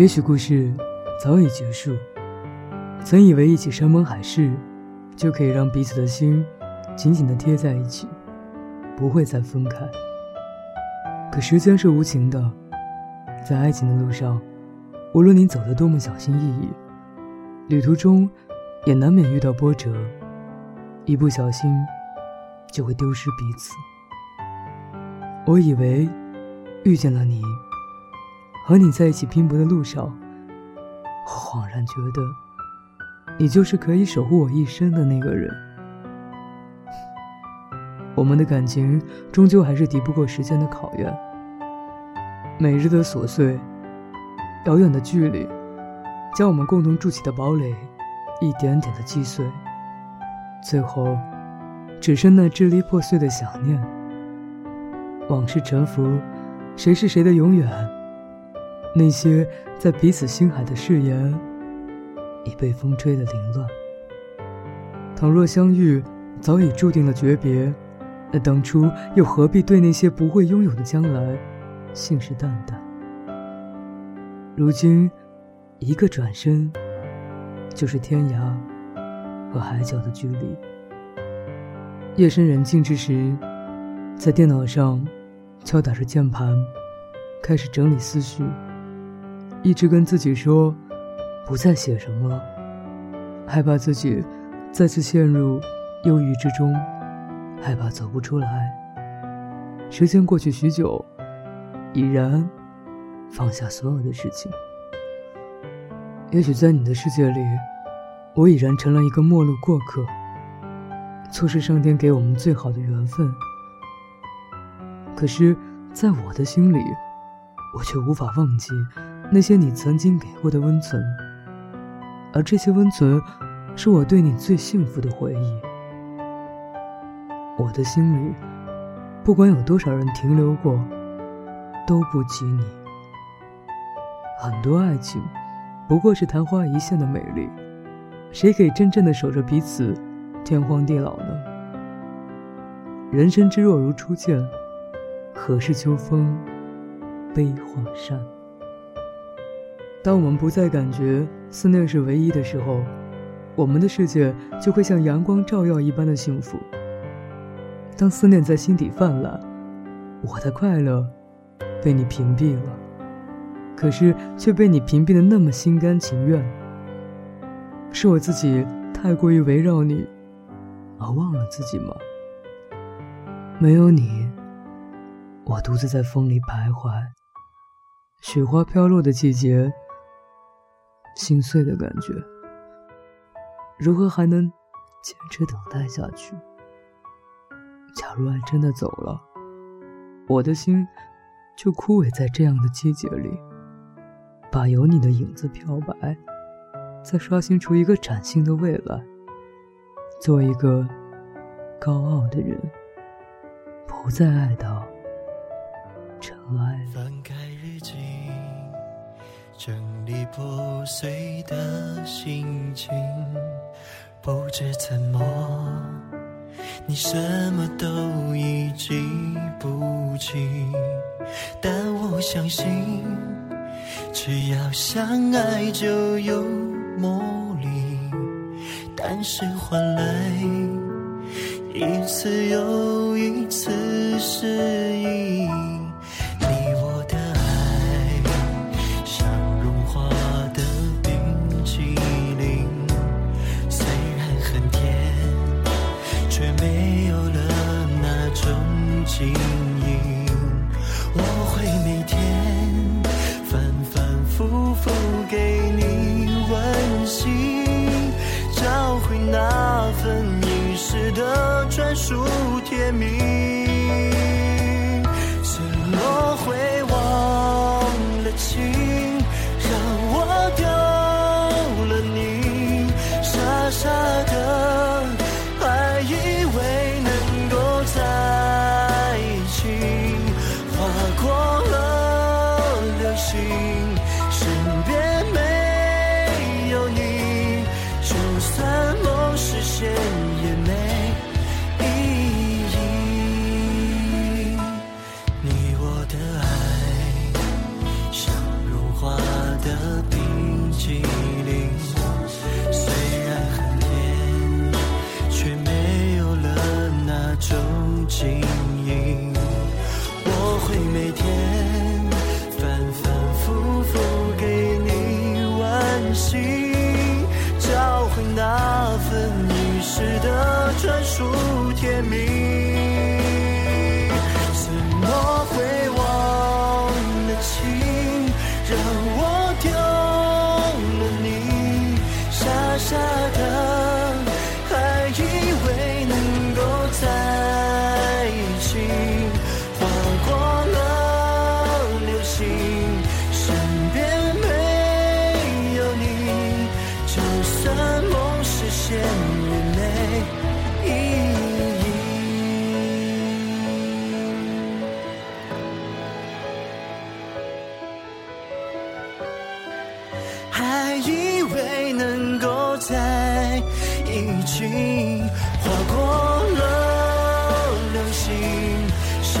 也许故事早已结束，曾以为一起山盟海誓，就可以让彼此的心紧紧地贴在一起，不会再分开。可时间是无情的，在爱情的路上，无论你走得多么小心翼翼，旅途中也难免遇到波折，一不小心就会丢失彼此。我以为遇见了你。和你在一起拼搏的路上，我恍然觉得，你就是可以守护我一生的那个人。我们的感情终究还是敌不过时间的考验。每日的琐碎，遥远的距离，将我们共同筑起的堡垒一点点的击碎，最后，只剩那支离破碎的想念。往事沉浮，谁是谁的永远？那些在彼此心海的誓言，已被风吹得凌乱。倘若相遇早已注定了诀别，那当初又何必对那些不会拥有的将来信誓旦旦？如今，一个转身，就是天涯和海角的距离。夜深人静之时，在电脑上敲打着键盘，开始整理思绪。一直跟自己说，不再写什么了，害怕自己再次陷入忧郁之中，害怕走不出来。时间过去许久，已然放下所有的事情。也许在你的世界里，我已然成了一个陌路过客，错失上天给我们最好的缘分。可是，在我的心里，我却无法忘记。那些你曾经给过的温存，而这些温存，是我对你最幸福的回忆。我的心里，不管有多少人停留过，都不及你。很多爱情，不过是昙花一现的美丽，谁可以真正的守着彼此，天荒地老呢？人生之若如初见，何事秋风悲画扇？当我们不再感觉思念是唯一的时候，我们的世界就会像阳光照耀一般的幸福。当思念在心底泛滥，我的快乐被你屏蔽了，可是却被你屏蔽的那么心甘情愿。是我自己太过于围绕你，而忘了自己吗？没有你，我独自在风里徘徊，雪花飘落的季节。心碎的感觉，如何还能坚持等待下去？假如爱真的走了，我的心就枯萎在这样的季节里，把有你的影子漂白，再刷新出一个崭新的未来。做一个高傲的人，不再爱到尘埃了。整理破碎的心情，不知怎么，你什么都已记不清。但我相信，只要相爱就有魔力。但是换来一次又一次失意。经营，我会每天反反复复给你温习，找回那份遗失的专属甜蜜。承诺会。心，身边没有你，就算梦实现也没意义。你我的爱，像融化的冰激凌。甜蜜，怎么会忘了情，让我丢了你，傻傻的还以为能够在一起，划过了流星，身边没有你，就算梦实现。还以为能够在一起，划过了流星，身